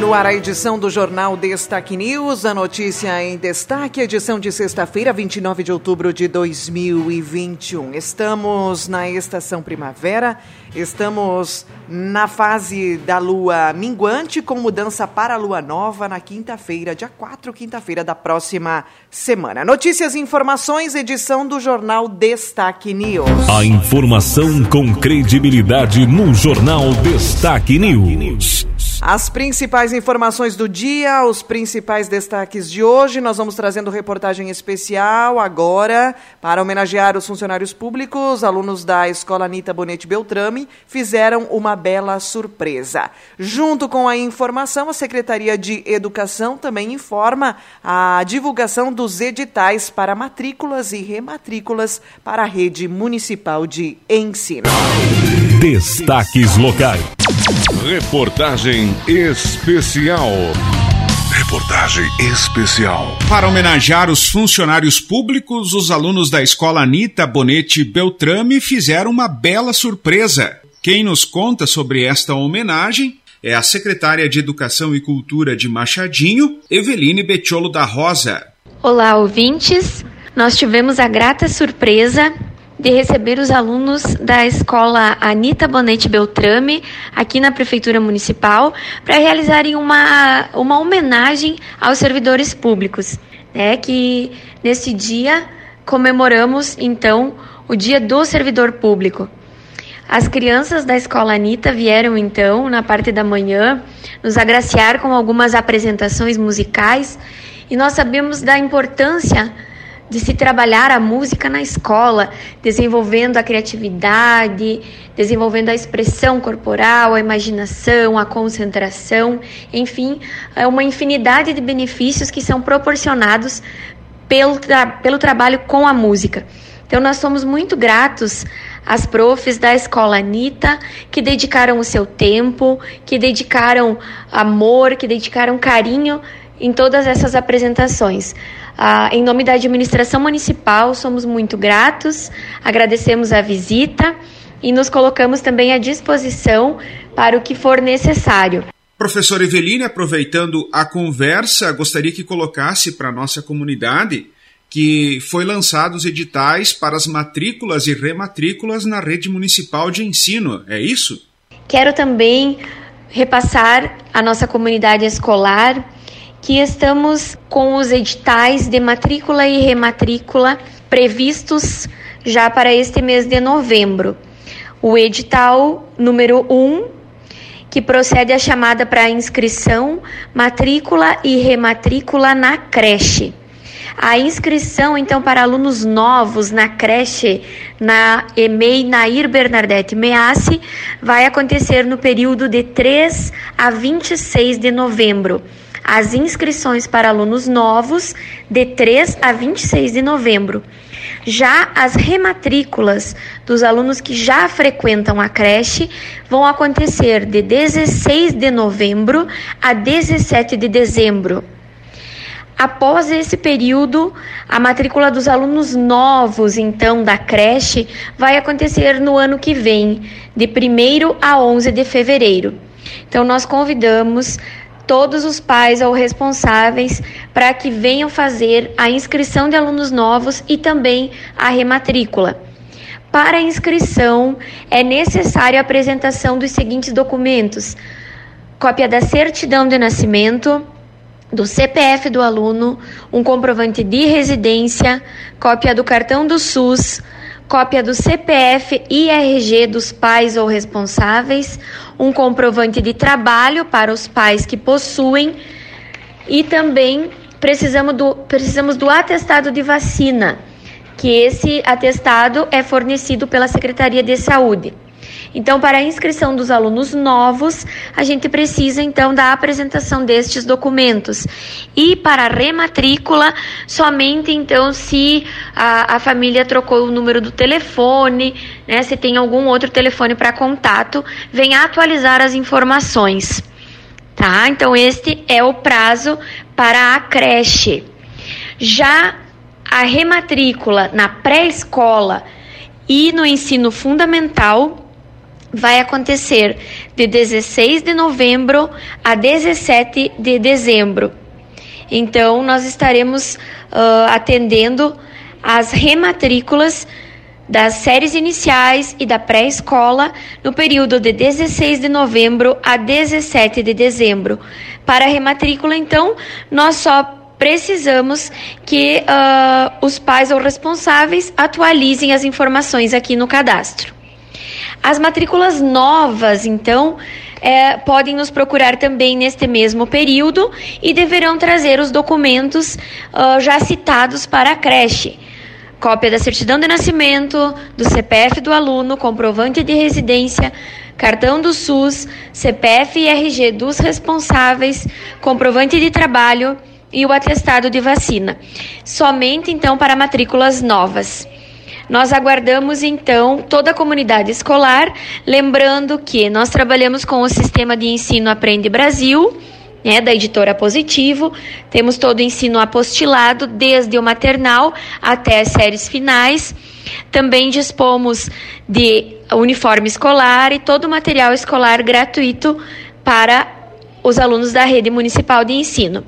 No ar, a edição do Jornal Destaque News, a notícia em destaque, edição de sexta-feira, 29 de outubro de 2021. Estamos na estação primavera, estamos na fase da lua minguante, com mudança para a lua nova na quinta-feira, dia 4, quinta-feira da próxima semana. Notícias e informações, edição do Jornal Destaque News. A informação com credibilidade no Jornal Destaque News. As principais informações do dia, os principais destaques de hoje. Nós vamos trazendo reportagem especial agora para homenagear os funcionários públicos. Alunos da Escola Anitta Bonetti Beltrame fizeram uma bela surpresa. Junto com a informação, a Secretaria de Educação também informa a divulgação dos editais para matrículas e rematrículas para a rede municipal de ensino. Destaques locais. Reportagem especial. Reportagem especial. Para homenagear os funcionários públicos, os alunos da escola Anitta Bonetti Beltrame fizeram uma bela surpresa. Quem nos conta sobre esta homenagem é a secretária de Educação e Cultura de Machadinho, Eveline Betiolo da Rosa. Olá, ouvintes. Nós tivemos a grata surpresa de receber os alunos da escola Anita Bonetti Beltrame, aqui na Prefeitura Municipal, para realizarem uma, uma homenagem aos servidores públicos, né, que nesse dia comemoramos, então, o Dia do Servidor Público. As crianças da escola Anitta vieram então, na parte da manhã, nos agraciar com algumas apresentações musicais e nós sabemos da importância de se trabalhar a música na escola, desenvolvendo a criatividade, desenvolvendo a expressão corporal, a imaginação, a concentração, enfim, é uma infinidade de benefícios que são proporcionados pelo, tra pelo trabalho com a música. Então, nós somos muito gratos às profs da escola Anitta, que dedicaram o seu tempo, que dedicaram amor, que dedicaram carinho em todas essas apresentações. Ah, em nome da administração municipal, somos muito gratos, agradecemos a visita e nos colocamos também à disposição para o que for necessário. Professor Eveline, aproveitando a conversa, gostaria que colocasse para a nossa comunidade que foi lançados editais para as matrículas e rematrículas na rede municipal de ensino, é isso? Quero também repassar à nossa comunidade escolar que estamos com os editais de matrícula e rematrícula previstos já para este mês de novembro. O edital número 1, que procede a chamada para inscrição, matrícula e rematrícula na creche. A inscrição, então, para alunos novos na creche, na EMEI Nair Bernadette Meassi, vai acontecer no período de 3 a 26 de novembro as inscrições para alunos novos de 3 a 26 de novembro. Já as rematrículas dos alunos que já frequentam a creche vão acontecer de 16 de novembro a 17 de dezembro. Após esse período, a matrícula dos alunos novos, então, da creche, vai acontecer no ano que vem, de 1 a 11 de fevereiro. Então, nós convidamos todos os pais ou responsáveis para que venham fazer a inscrição de alunos novos e também a rematrícula. Para a inscrição, é necessária a apresentação dos seguintes documentos: cópia da certidão de nascimento, do CPF do aluno, um comprovante de residência, cópia do cartão do SUS, cópia do CPF e RG dos pais ou responsáveis, um comprovante de trabalho para os pais que possuem e também precisamos do, precisamos do atestado de vacina, que esse atestado é fornecido pela Secretaria de Saúde. Então, para a inscrição dos alunos novos, a gente precisa então da apresentação destes documentos. E para a rematrícula, somente então se a, a família trocou o número do telefone, né, se tem algum outro telefone para contato, venha atualizar as informações. Tá? Então, este é o prazo para a creche. Já a rematrícula na pré-escola e no ensino fundamental vai acontecer de 16 de novembro a 17 de dezembro. Então, nós estaremos uh, atendendo as rematrículas das séries iniciais e da pré-escola no período de 16 de novembro a 17 de dezembro. Para a rematrícula, então, nós só precisamos que uh, os pais ou responsáveis atualizem as informações aqui no cadastro. As matrículas novas, então, é, podem nos procurar também neste mesmo período e deverão trazer os documentos uh, já citados para a creche. Cópia da certidão de nascimento, do CPF do aluno, comprovante de residência, cartão do SUS, CPF e RG dos responsáveis, comprovante de trabalho e o atestado de vacina. Somente então para matrículas novas. Nós aguardamos então toda a comunidade escolar, lembrando que nós trabalhamos com o sistema de ensino Aprende Brasil, né, da editora Positivo. Temos todo o ensino apostilado, desde o maternal até as séries finais. Também dispomos de uniforme escolar e todo o material escolar gratuito para os alunos da rede municipal de ensino.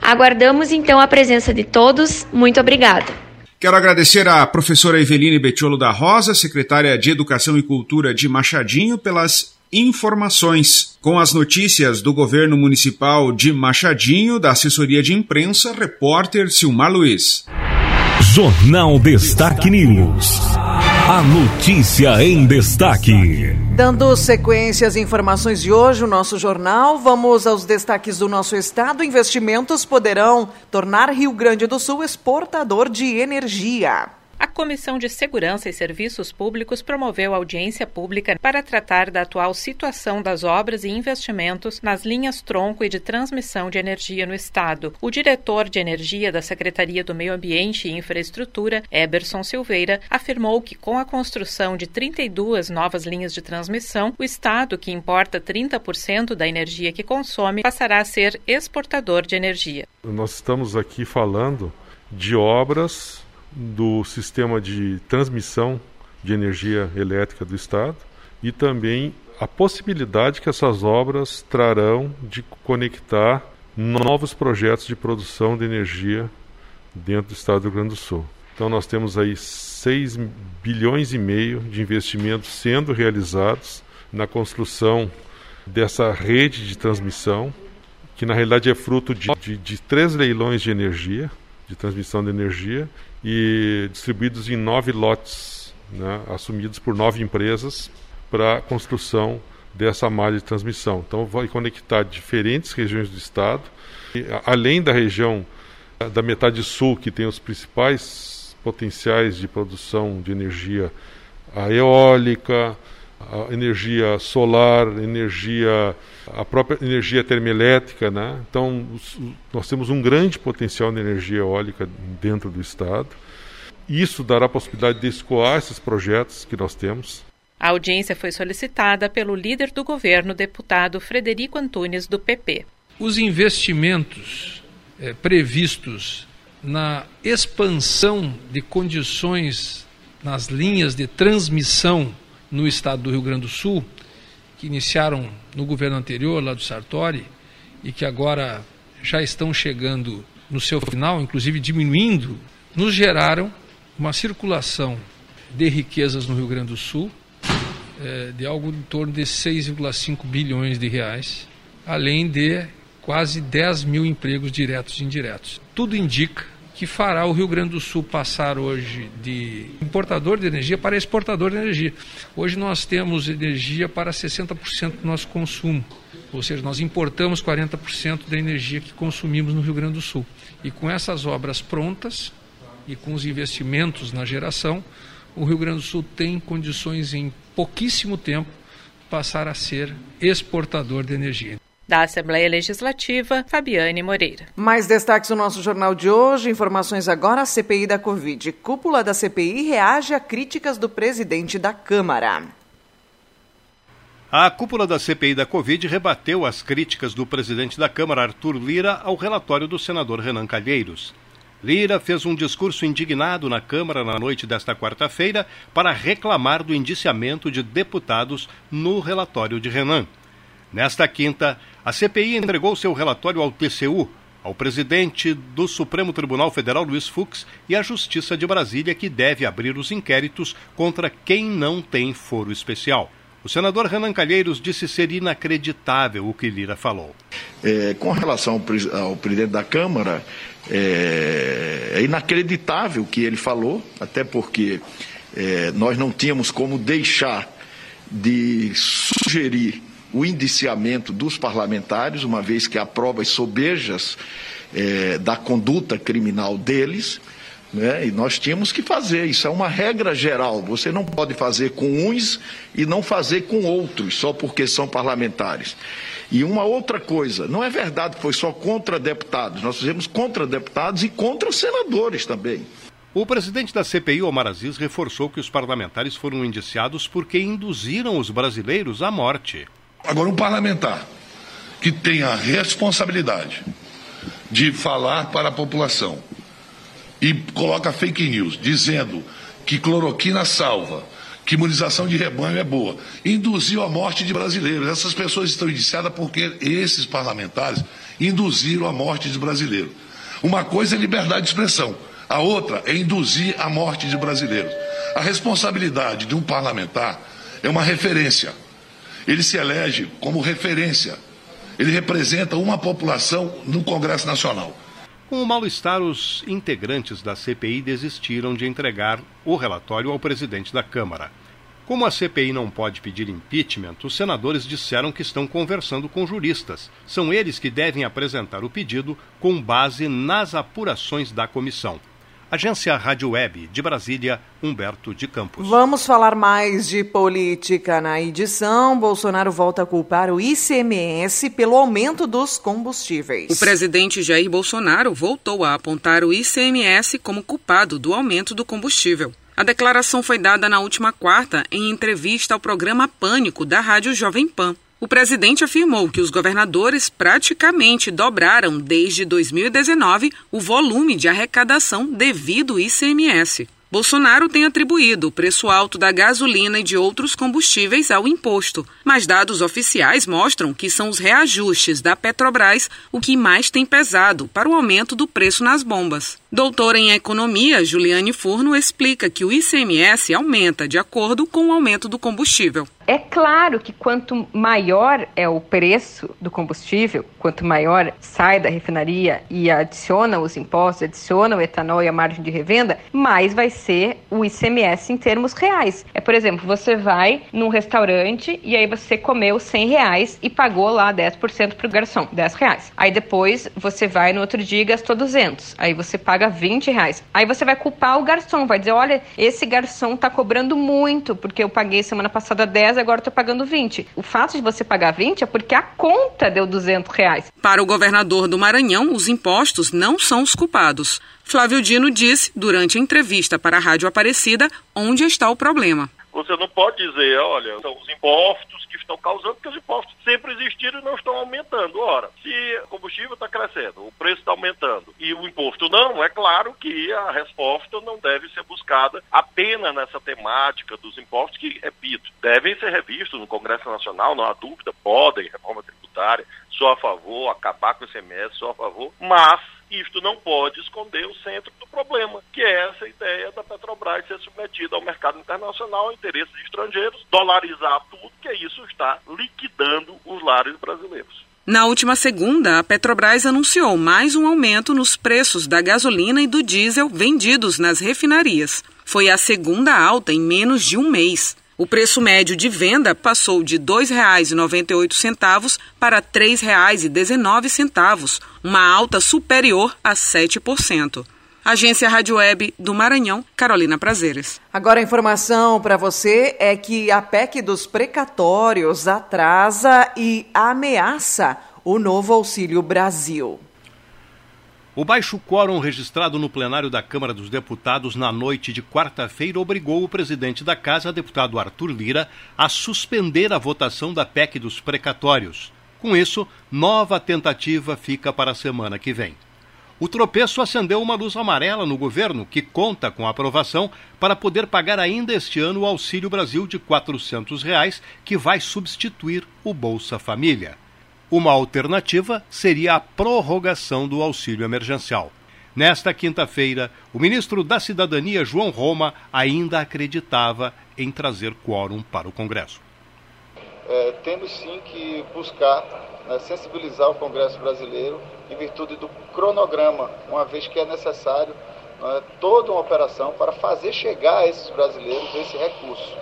Aguardamos então a presença de todos. Muito obrigada. Quero agradecer à professora Eveline Betiolo da Rosa, secretária de Educação e Cultura de Machadinho, pelas informações. Com as notícias do governo municipal de Machadinho, da assessoria de imprensa, repórter Silmar Luiz. Jornal Destaque News. A notícia em destaque. Dando sequência às informações de hoje, o nosso jornal, vamos aos destaques do nosso estado. Investimentos poderão tornar Rio Grande do Sul exportador de energia. A Comissão de Segurança e Serviços Públicos promoveu audiência pública para tratar da atual situação das obras e investimentos nas linhas tronco e de transmissão de energia no Estado. O diretor de Energia da Secretaria do Meio Ambiente e Infraestrutura, Eberson Silveira, afirmou que com a construção de 32 novas linhas de transmissão, o Estado, que importa 30% da energia que consome, passará a ser exportador de energia. Nós estamos aqui falando de obras do sistema de transmissão de energia elétrica do Estado e também a possibilidade que essas obras trarão de conectar novos projetos de produção de energia dentro do Estado do Rio Grande do Sul. Então nós temos aí 6 bilhões e meio de investimentos sendo realizados na construção dessa rede de transmissão, que na realidade é fruto de, de, de três leilões de energia, de transmissão de energia, e distribuídos em nove lotes, né, assumidos por nove empresas para a construção dessa malha de transmissão. Então, vai conectar diferentes regiões do estado, e, além da região da metade sul, que tem os principais potenciais de produção de energia eólica, energia solar, energia a própria energia termoelétrica, né? Então nós temos um grande potencial de energia eólica dentro do estado. Isso dará a possibilidade de escoar esses projetos que nós temos. A audiência foi solicitada pelo líder do governo, deputado Frederico Antunes, do PP. Os investimentos é, previstos na expansão de condições nas linhas de transmissão no estado do Rio Grande do Sul, que iniciaram no governo anterior, lá do Sartori, e que agora já estão chegando no seu final, inclusive diminuindo, nos geraram uma circulação de riquezas no Rio Grande do Sul é, de algo em torno de 6,5 bilhões de reais, além de quase 10 mil empregos diretos e indiretos. Tudo indica que fará o Rio Grande do Sul passar hoje de importador de energia para exportador de energia. Hoje nós temos energia para 60% do nosso consumo, ou seja, nós importamos 40% da energia que consumimos no Rio Grande do Sul. E com essas obras prontas e com os investimentos na geração, o Rio Grande do Sul tem condições em pouquíssimo tempo passar a ser exportador de energia. Da Assembleia Legislativa, Fabiane Moreira. Mais destaques no nosso jornal de hoje. Informações agora: a CPI da Covid. Cúpula da CPI reage a críticas do presidente da Câmara. A cúpula da CPI da Covid rebateu as críticas do presidente da Câmara, Arthur Lira, ao relatório do senador Renan Calheiros. Lira fez um discurso indignado na Câmara na noite desta quarta-feira para reclamar do indiciamento de deputados no relatório de Renan. Nesta quinta, a CPI entregou seu relatório ao TCU, ao presidente do Supremo Tribunal Federal, Luiz Fux, e à Justiça de Brasília, que deve abrir os inquéritos contra quem não tem foro especial. O senador Renan Calheiros disse ser inacreditável o que Lira falou. É, com relação ao, ao, presidente da Câmara, é, é, inacreditável o que ele falou, até porque é, nós não tínhamos como deixar de sugerir o indiciamento dos parlamentares, uma vez que há provas sobejas é, da conduta criminal deles. Né? E nós tínhamos que fazer, isso é uma regra geral. Você não pode fazer com uns e não fazer com outros, só porque são parlamentares. E uma outra coisa, não é verdade que foi só contra deputados, nós fizemos contra deputados e contra senadores também. O presidente da CPI, Omar Aziz, reforçou que os parlamentares foram indiciados porque induziram os brasileiros à morte. Agora, um parlamentar que tem a responsabilidade de falar para a população e coloca fake news dizendo que cloroquina salva, que imunização de rebanho é boa, induziu a morte de brasileiros. Essas pessoas estão indiciadas porque esses parlamentares induziram a morte de brasileiros. Uma coisa é liberdade de expressão, a outra é induzir a morte de brasileiros. A responsabilidade de um parlamentar é uma referência ele se elege como referência. Ele representa uma população no Congresso Nacional. Com o mal-estar, os integrantes da CPI desistiram de entregar o relatório ao presidente da Câmara. Como a CPI não pode pedir impeachment, os senadores disseram que estão conversando com juristas. São eles que devem apresentar o pedido com base nas apurações da comissão. Agência Rádio Web de Brasília, Humberto de Campos. Vamos falar mais de política na edição. Bolsonaro volta a culpar o ICMS pelo aumento dos combustíveis. O presidente Jair Bolsonaro voltou a apontar o ICMS como culpado do aumento do combustível. A declaração foi dada na última quarta em entrevista ao programa Pânico da Rádio Jovem Pan. O presidente afirmou que os governadores praticamente dobraram desde 2019 o volume de arrecadação devido ao ICMS. Bolsonaro tem atribuído o preço alto da gasolina e de outros combustíveis ao imposto, mas dados oficiais mostram que são os reajustes da Petrobras o que mais tem pesado para o aumento do preço nas bombas. Doutora em economia, Juliane Furno explica que o ICMS aumenta de acordo com o aumento do combustível. É claro que quanto maior é o preço do combustível, quanto maior sai da refinaria e adiciona os impostos, adiciona o etanol e a margem de revenda, mais vai ser o ICMS em termos reais. É, por exemplo, você vai num restaurante e aí você comeu 100 reais e pagou lá 10% para o garçom, 10 reais. Aí depois você vai no outro dia e gastou 200. Aí você paga 20 reais. Aí você vai culpar o garçom, vai dizer, olha, esse garçom tá cobrando muito porque eu paguei semana passada 10 reais, agora estou pagando 20. O fato de você pagar 20 é porque a conta deu 200 reais. Para o governador do Maranhão, os impostos não são os culpados. Flávio Dino disse, durante a entrevista para a Rádio Aparecida, onde está o problema. Você não pode dizer, olha, são os impostos estão causando, porque os impostos sempre existiram e não estão aumentando. Ora, se o combustível está crescendo, o preço está aumentando e o imposto não, é claro que a resposta não deve ser buscada apenas nessa temática dos impostos, que, repito, devem ser revistos no Congresso Nacional, não há dúvida, podem, reforma tributária, sou a favor, acabar com o ICMS, sou a favor, mas isto não pode esconder o centro do problema, que é essa ideia da Petrobras ser submetida ao mercado internacional, a interesses estrangeiros, dolarizar tudo, que isso está liquidando os lares brasileiros. Na última segunda, a Petrobras anunciou mais um aumento nos preços da gasolina e do diesel vendidos nas refinarias. Foi a segunda alta em menos de um mês. O preço médio de venda passou de R$ 2,98 para R$ 3,19, uma alta superior a 7%. Agência Rádio Web do Maranhão, Carolina Prazeres. Agora a informação para você é que a PEC dos precatórios atrasa e ameaça o novo Auxílio Brasil. O baixo quórum registrado no plenário da Câmara dos Deputados na noite de quarta-feira obrigou o presidente da Casa, deputado Arthur Lira, a suspender a votação da PEC dos precatórios. Com isso, nova tentativa fica para a semana que vem. O tropeço acendeu uma luz amarela no governo, que conta com a aprovação para poder pagar ainda este ano o Auxílio Brasil de 400 reais, que vai substituir o Bolsa Família. Uma alternativa seria a prorrogação do auxílio emergencial. Nesta quinta-feira, o ministro da Cidadania, João Roma, ainda acreditava em trazer quórum para o Congresso. É, temos sim que buscar né, sensibilizar o Congresso brasileiro em virtude do cronograma, uma vez que é necessário né, toda uma operação para fazer chegar a esses brasileiros esse recurso.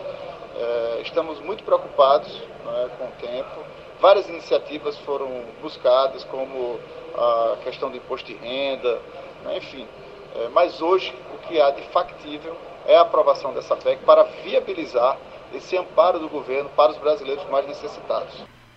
É, estamos muito preocupados né, com o tempo. Várias iniciativas foram buscadas, como a questão do imposto de renda, né, enfim. É, mas hoje o que há de factível é a aprovação dessa PEC para viabilizar esse amparo do governo para os brasileiros mais necessitados.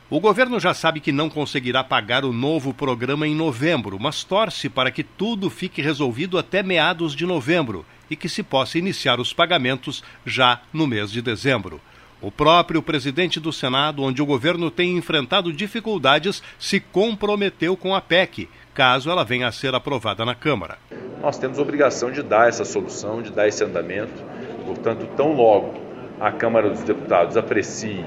O governo já sabe que não conseguirá pagar o novo programa em novembro, mas torce para que tudo fique resolvido até meados de novembro e que se possa iniciar os pagamentos já no mês de dezembro. O próprio presidente do Senado, onde o governo tem enfrentado dificuldades, se comprometeu com a PEC, caso ela venha a ser aprovada na Câmara. Nós temos obrigação de dar essa solução, de dar esse andamento, portanto, tão logo a Câmara dos Deputados aprecie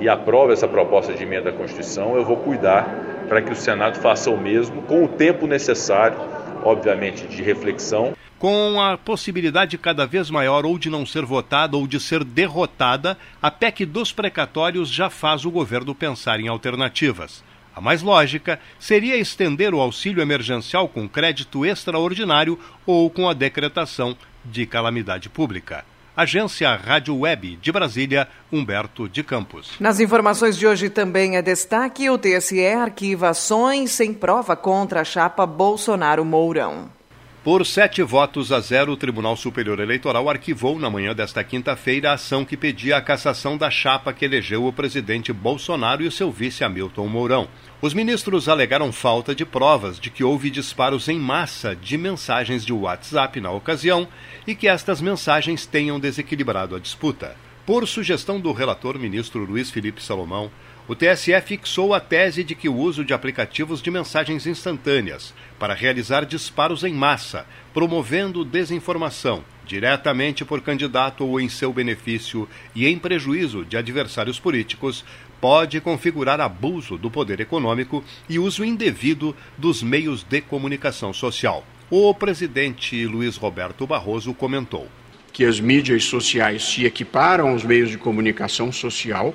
e aprove essa proposta de emenda à Constituição, eu vou cuidar para que o Senado faça o mesmo com o tempo necessário, obviamente, de reflexão. Com a possibilidade cada vez maior ou de não ser votada ou de ser derrotada, a PEC dos precatórios já faz o governo pensar em alternativas. A mais lógica seria estender o auxílio emergencial com crédito extraordinário ou com a decretação de calamidade pública. Agência Rádio Web de Brasília, Humberto de Campos. Nas informações de hoje também é destaque: o TSE arquiva ações sem prova contra a chapa Bolsonaro-Mourão. Por sete votos a zero, o Tribunal Superior Eleitoral arquivou na manhã desta quinta-feira a ação que pedia a cassação da chapa que elegeu o presidente Bolsonaro e o seu vice Hamilton Mourão. Os ministros alegaram falta de provas de que houve disparos em massa de mensagens de WhatsApp na ocasião e que estas mensagens tenham desequilibrado a disputa. Por sugestão do relator ministro Luiz Felipe Salomão, o TSE fixou a tese de que o uso de aplicativos de mensagens instantâneas para realizar disparos em massa, promovendo desinformação, diretamente por candidato ou em seu benefício e em prejuízo de adversários políticos, pode configurar abuso do poder econômico e uso indevido dos meios de comunicação social. O presidente Luiz Roberto Barroso comentou que as mídias sociais se equiparam aos meios de comunicação social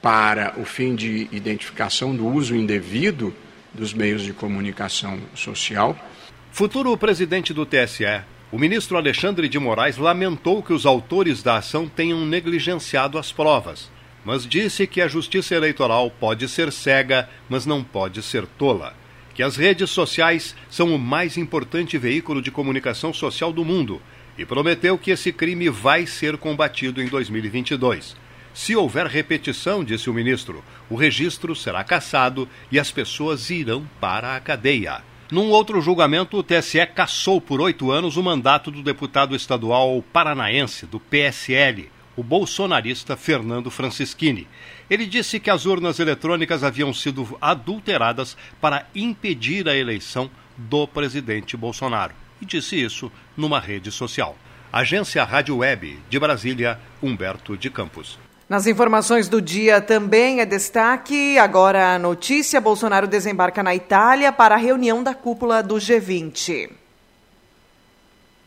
para o fim de identificação do uso indevido dos meios de comunicação social. Futuro presidente do TSE, o ministro Alexandre de Moraes lamentou que os autores da ação tenham negligenciado as provas, mas disse que a justiça eleitoral pode ser cega, mas não pode ser tola. Que as redes sociais são o mais importante veículo de comunicação social do mundo e prometeu que esse crime vai ser combatido em 2022. Se houver repetição, disse o ministro, o registro será cassado e as pessoas irão para a cadeia. Num outro julgamento, o TSE cassou por oito anos o mandato do deputado estadual paranaense do PSL, o bolsonarista Fernando Francischini. Ele disse que as urnas eletrônicas haviam sido adulteradas para impedir a eleição do presidente Bolsonaro. E disse isso numa rede social. Agência Rádio Web de Brasília, Humberto de Campos. Nas informações do dia também é destaque agora a notícia: Bolsonaro desembarca na Itália para a reunião da cúpula do G20.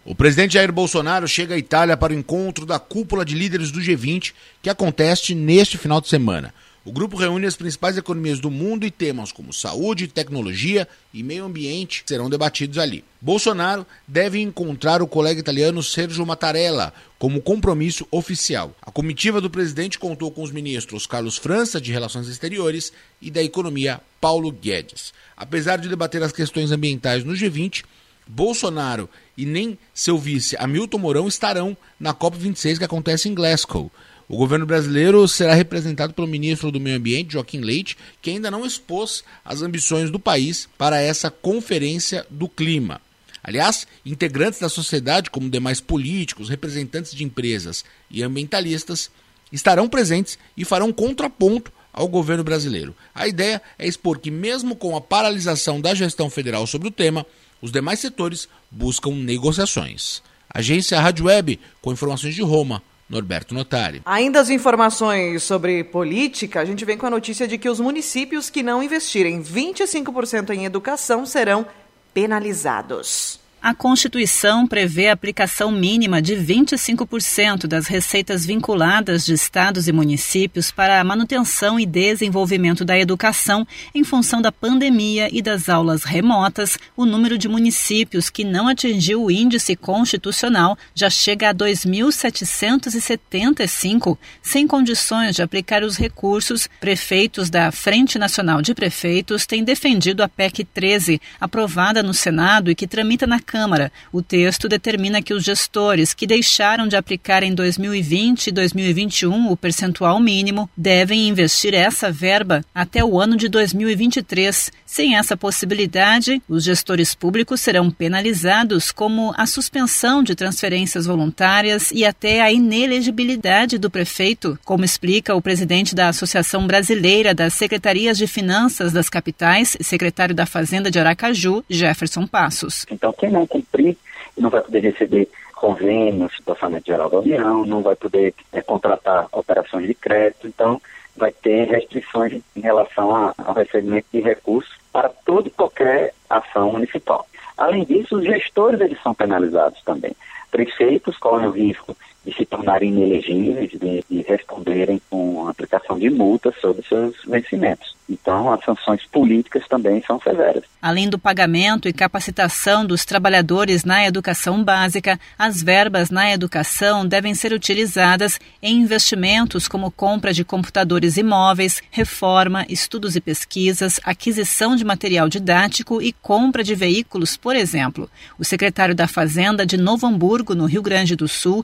O presidente Jair Bolsonaro chega à Itália para o encontro da cúpula de líderes do G20, que acontece neste final de semana. O grupo reúne as principais economias do mundo e temas como saúde, tecnologia e meio ambiente serão debatidos ali. Bolsonaro deve encontrar o colega italiano Sergio Mattarella como compromisso oficial. A comitiva do presidente contou com os ministros Carlos França, de Relações Exteriores, e da Economia, Paulo Guedes. Apesar de debater as questões ambientais no G20, Bolsonaro e nem seu vice Hamilton Mourão estarão na COP26 que acontece em Glasgow. O governo brasileiro será representado pelo ministro do Meio Ambiente, Joaquim Leite, que ainda não expôs as ambições do país para essa conferência do clima. Aliás, integrantes da sociedade, como demais políticos, representantes de empresas e ambientalistas, estarão presentes e farão contraponto ao governo brasileiro. A ideia é expor que, mesmo com a paralisação da gestão federal sobre o tema, os demais setores buscam negociações. Agência Rádio Web, com informações de Roma, Norberto Notari. Ainda as informações sobre política, a gente vem com a notícia de que os municípios que não investirem 25% em educação serão penalizados. A Constituição prevê a aplicação mínima de 25% das receitas vinculadas de estados e municípios para a manutenção e desenvolvimento da educação em função da pandemia e das aulas remotas. O número de municípios que não atingiu o índice constitucional já chega a 2.775, sem condições de aplicar os recursos. Prefeitos da Frente Nacional de Prefeitos têm defendido a PEC 13, aprovada no Senado e que tramita na Câmara. O texto determina que os gestores que deixaram de aplicar em 2020 e 2021 o percentual mínimo devem investir essa verba até o ano de 2023. Sem essa possibilidade, os gestores públicos serão penalizados, como a suspensão de transferências voluntárias e até a inelegibilidade do prefeito, como explica o presidente da Associação Brasileira das Secretarias de Finanças das Capitais, secretário da Fazenda de Aracaju, Jefferson Passos. Então, quem não cumprir não vai poder receber convênios do orçamento geral da União, não vai poder é, contratar operações de crédito, então vai ter restrições em relação a, ao recebimento de recursos para toda e qualquer ação municipal. Além disso, os gestores eles são penalizados também. Prefeitos correm o risco de se tornarem inelegíveis, de, de responderem com a aplicação de multas sobre seus vencimentos. Então, as sanções políticas também são severas. Além do pagamento e capacitação dos trabalhadores na educação básica, as verbas na educação devem ser utilizadas em investimentos como compra de computadores imóveis, reforma, estudos e pesquisas, aquisição de material didático e compra de veículos, por exemplo. O secretário da Fazenda de Novo Hamburgo, no Rio Grande do Sul,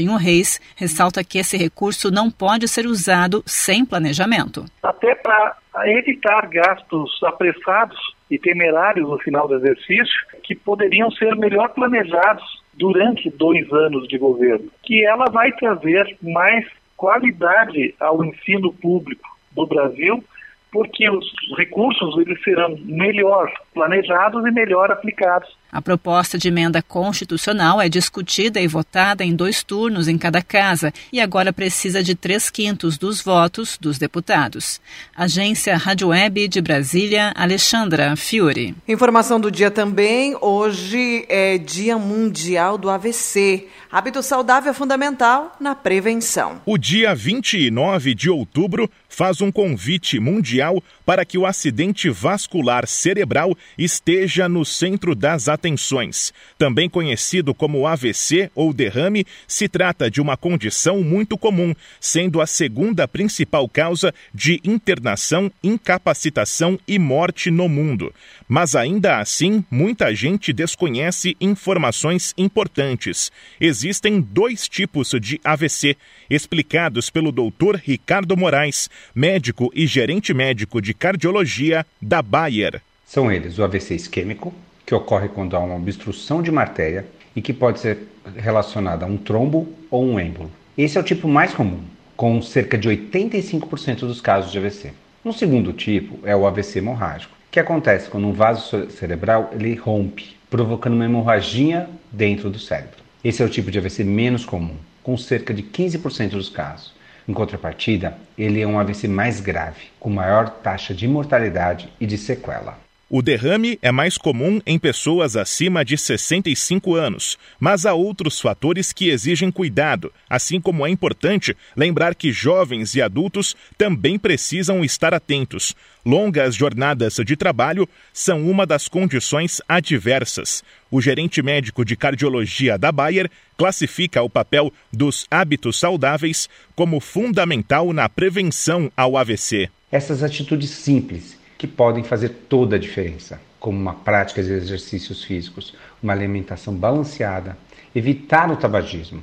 Betinho Reis, ressalta que esse recurso não pode ser usado sem planejamento. Até para evitar gastos apressados e temerários no final do exercício, que poderiam ser melhor planejados durante dois anos de governo, que ela vai trazer mais qualidade ao ensino público do Brasil porque os recursos eles serão melhor planejados e melhor aplicados. A proposta de emenda constitucional é discutida e votada em dois turnos em cada casa e agora precisa de três quintos dos votos dos deputados. Agência Rádio Web de Brasília, Alexandra Fiore. Informação do dia também. Hoje é Dia Mundial do AVC. Hábito saudável é fundamental na prevenção. O dia 29 de outubro faz um convite mundial para que o acidente vascular cerebral esteja no centro das atenções. Também conhecido como AVC ou derrame, se trata de uma condição muito comum, sendo a segunda principal causa de internação, incapacitação e morte no mundo. Mas ainda assim, muita gente desconhece informações importantes. Existem dois tipos de AVC, explicados pelo Dr. Ricardo Moraes, médico e gerente médico de cardiologia da Bayer. São eles o AVC isquêmico, que ocorre quando há uma obstrução de uma artéria e que pode ser relacionada a um trombo ou um êmbolo. Esse é o tipo mais comum, com cerca de 85% dos casos de AVC. Um segundo tipo é o AVC hemorrágico, que acontece quando um vaso cerebral ele rompe, provocando uma hemorragia dentro do cérebro. Esse é o tipo de AVC menos comum, com cerca de 15% dos casos. Em contrapartida, ele é um AVC mais grave, com maior taxa de mortalidade e de sequela. O derrame é mais comum em pessoas acima de 65 anos, mas há outros fatores que exigem cuidado, assim como é importante lembrar que jovens e adultos também precisam estar atentos. Longas jornadas de trabalho são uma das condições adversas. O gerente médico de cardiologia da Bayer classifica o papel dos hábitos saudáveis como fundamental na prevenção ao AVC. Essas atitudes simples que podem fazer toda a diferença. como uma prática de exercícios físicos, uma alimentação balanceada, evitar o tabagismo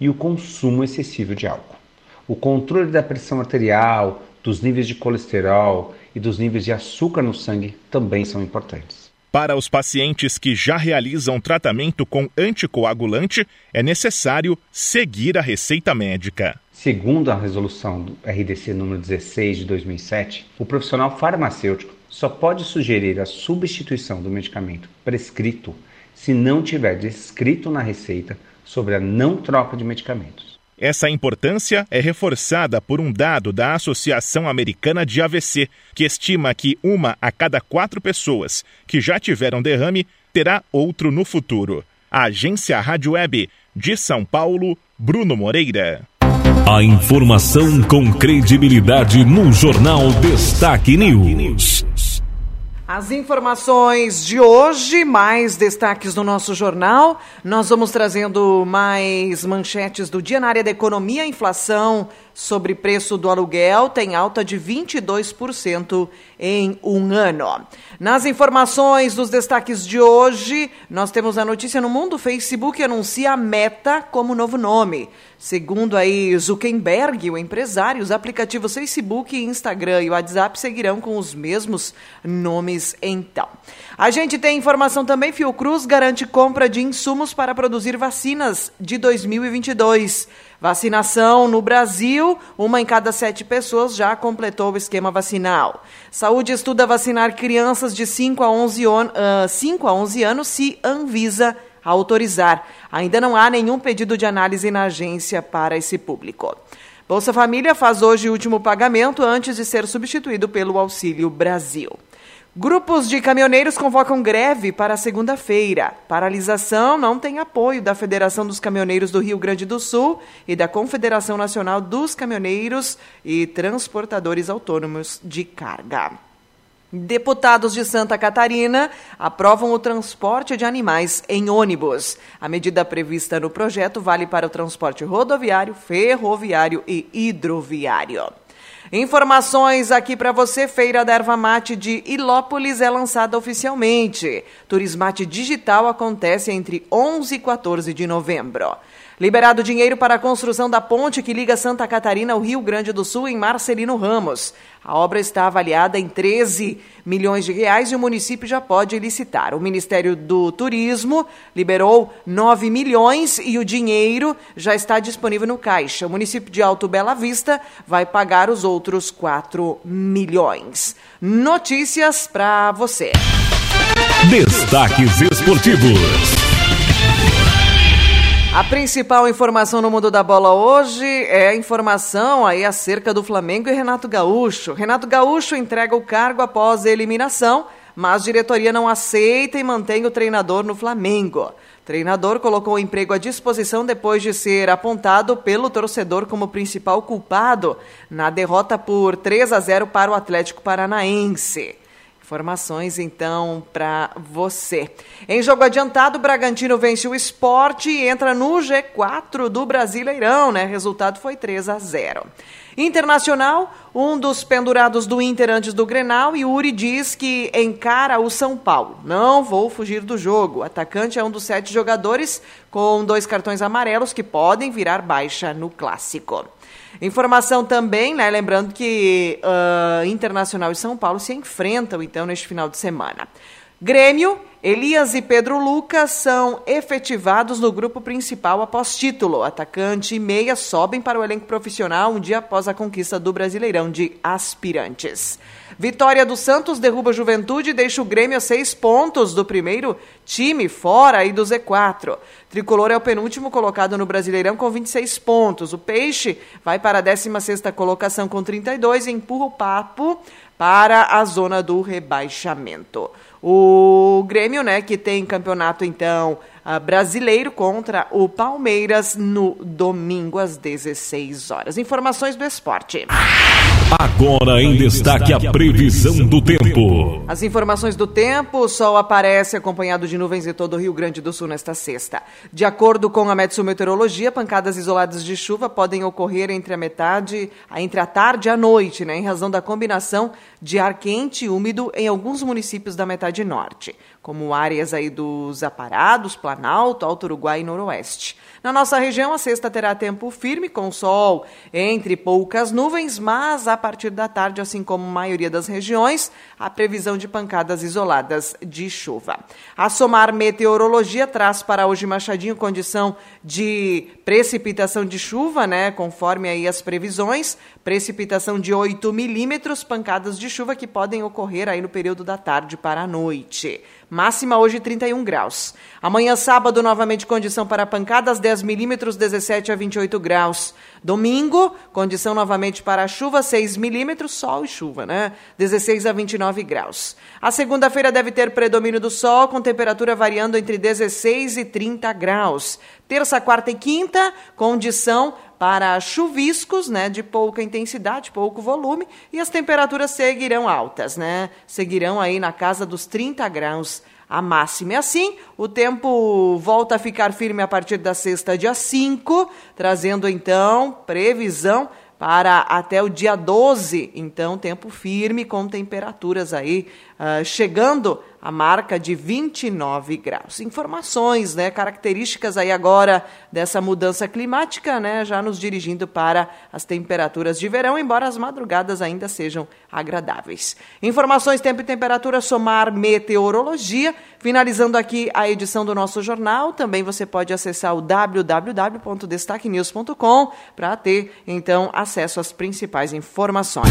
e o consumo excessivo de álcool. O controle da pressão arterial, dos níveis de colesterol e dos níveis de açúcar no sangue também são importantes. Para os pacientes que já realizam tratamento com anticoagulante, é necessário seguir a receita médica. Segundo a resolução do RDC número 16 de 2007, o profissional farmacêutico só pode sugerir a substituição do medicamento prescrito se não tiver descrito na receita sobre a não troca de medicamentos. Essa importância é reforçada por um dado da Associação Americana de AVC, que estima que uma a cada quatro pessoas que já tiveram derrame terá outro no futuro. A agência Rádio Web de São Paulo, Bruno Moreira. A informação com credibilidade no Jornal Destaque News. As informações de hoje, mais destaques do nosso jornal. Nós vamos trazendo mais manchetes do dia na área da economia. Inflação sobre preço do aluguel tem alta de 22% em um ano. Nas informações dos destaques de hoje, nós temos a notícia no mundo: Facebook anuncia a Meta como novo nome. Segundo aí Zuckerberg, o empresário, os aplicativos Facebook, Instagram e WhatsApp seguirão com os mesmos nomes então. A gente tem informação também, Fiocruz garante compra de insumos para produzir vacinas de 2022. Vacinação no Brasil, uma em cada sete pessoas já completou o esquema vacinal. Saúde estuda vacinar crianças de 5 a 11, on, uh, 5 a 11 anos se Anvisa autorizar. Ainda não há nenhum pedido de análise na agência para esse público. Bolsa Família faz hoje o último pagamento antes de ser substituído pelo Auxílio Brasil. Grupos de caminhoneiros convocam greve para segunda-feira. Paralisação não tem apoio da Federação dos Caminhoneiros do Rio Grande do Sul e da Confederação Nacional dos Caminhoneiros e Transportadores Autônomos de Carga. Deputados de Santa Catarina aprovam o transporte de animais em ônibus. A medida prevista no projeto vale para o transporte rodoviário, ferroviário e hidroviário. Informações aqui para você. Feira da Erva Mate de Ilópolis é lançada oficialmente. Turismate Digital acontece entre 11 e 14 de novembro. Liberado dinheiro para a construção da ponte que liga Santa Catarina ao Rio Grande do Sul em Marcelino Ramos. A obra está avaliada em 13 milhões de reais e o município já pode licitar. O Ministério do Turismo liberou 9 milhões e o dinheiro já está disponível no caixa. O município de Alto Bela Vista vai pagar os outros 4 milhões. Notícias para você. Destaques esportivos. A principal informação no mundo da bola hoje é a informação aí acerca do Flamengo e Renato Gaúcho. Renato Gaúcho entrega o cargo após a eliminação, mas a diretoria não aceita e mantém o treinador no Flamengo. Treinador colocou o emprego à disposição depois de ser apontado pelo torcedor como principal culpado na derrota por 3 a 0 para o Atlético Paranaense. Informações então para você. Em jogo adiantado, o Bragantino vence o esporte e entra no G4 do Brasileirão, né? Resultado foi 3 a 0. Internacional, um dos pendurados do Inter antes do Grenal, e Uri diz que encara o São Paulo. Não vou fugir do jogo. O atacante é um dos sete jogadores com dois cartões amarelos que podem virar baixa no clássico. Informação também, né? Lembrando que uh, Internacional e São Paulo se enfrentam então neste final de semana. Grêmio, Elias e Pedro Lucas são efetivados no grupo principal após título. Atacante e meia sobem para o elenco profissional um dia após a conquista do Brasileirão de Aspirantes. Vitória do Santos derruba a Juventude e deixa o Grêmio a seis pontos do primeiro time fora aí do Z4. Tricolor é o penúltimo colocado no Brasileirão com 26 pontos. O Peixe vai para a 16ª colocação com 32 e empurra o papo para a zona do rebaixamento. O Grêmio, né, que tem campeonato então Brasileiro contra o Palmeiras no domingo às 16 horas. Informações do esporte. Agora em destaque a previsão do tempo. As informações do tempo, o sol aparece acompanhado de nuvens em todo o Rio Grande do Sul nesta sexta. De acordo com a Metsu Meteorologia, pancadas isoladas de chuva podem ocorrer entre a metade, entre a tarde e a noite, né, em razão da combinação de ar quente e úmido em alguns municípios da metade norte, como áreas aí dos Aparados, Planalto, Alto Uruguai e Noroeste. Na nossa região, a sexta terá tempo firme, com sol entre poucas nuvens, mas a partir da tarde, assim como a maioria das regiões, a previsão de pancadas isoladas de chuva. A Somar Meteorologia traz para hoje Machadinho condição de precipitação de chuva, né, conforme aí as previsões, precipitação de 8 milímetros, pancadas de chuva que podem ocorrer aí no período da tarde para a noite. Máxima hoje 31 graus. Amanhã, sábado, novamente condição para pancadas, 10 milímetros, 17 a 28 graus. Domingo, condição novamente para chuva, 6 milímetros, sol e chuva, né? 16 a 29 graus. A segunda-feira deve ter predomínio do sol, com temperatura variando entre 16 e 30 graus. Terça, quarta e quinta, condição para chuviscos, né, de pouca intensidade, pouco volume, e as temperaturas seguirão altas, né? Seguirão aí na casa dos 30 graus a máxima. E assim, o tempo volta a ficar firme a partir da sexta, dia 5, trazendo então previsão para até o dia 12. Então, tempo firme com temperaturas aí uh, chegando a marca de 29 graus. Informações, né, características aí agora dessa mudança climática, né, já nos dirigindo para as temperaturas de verão, embora as madrugadas ainda sejam agradáveis. Informações, tempo e temperatura, somar meteorologia. Finalizando aqui a edição do nosso jornal, também você pode acessar o www.destaquenews.com para ter então acesso às principais informações.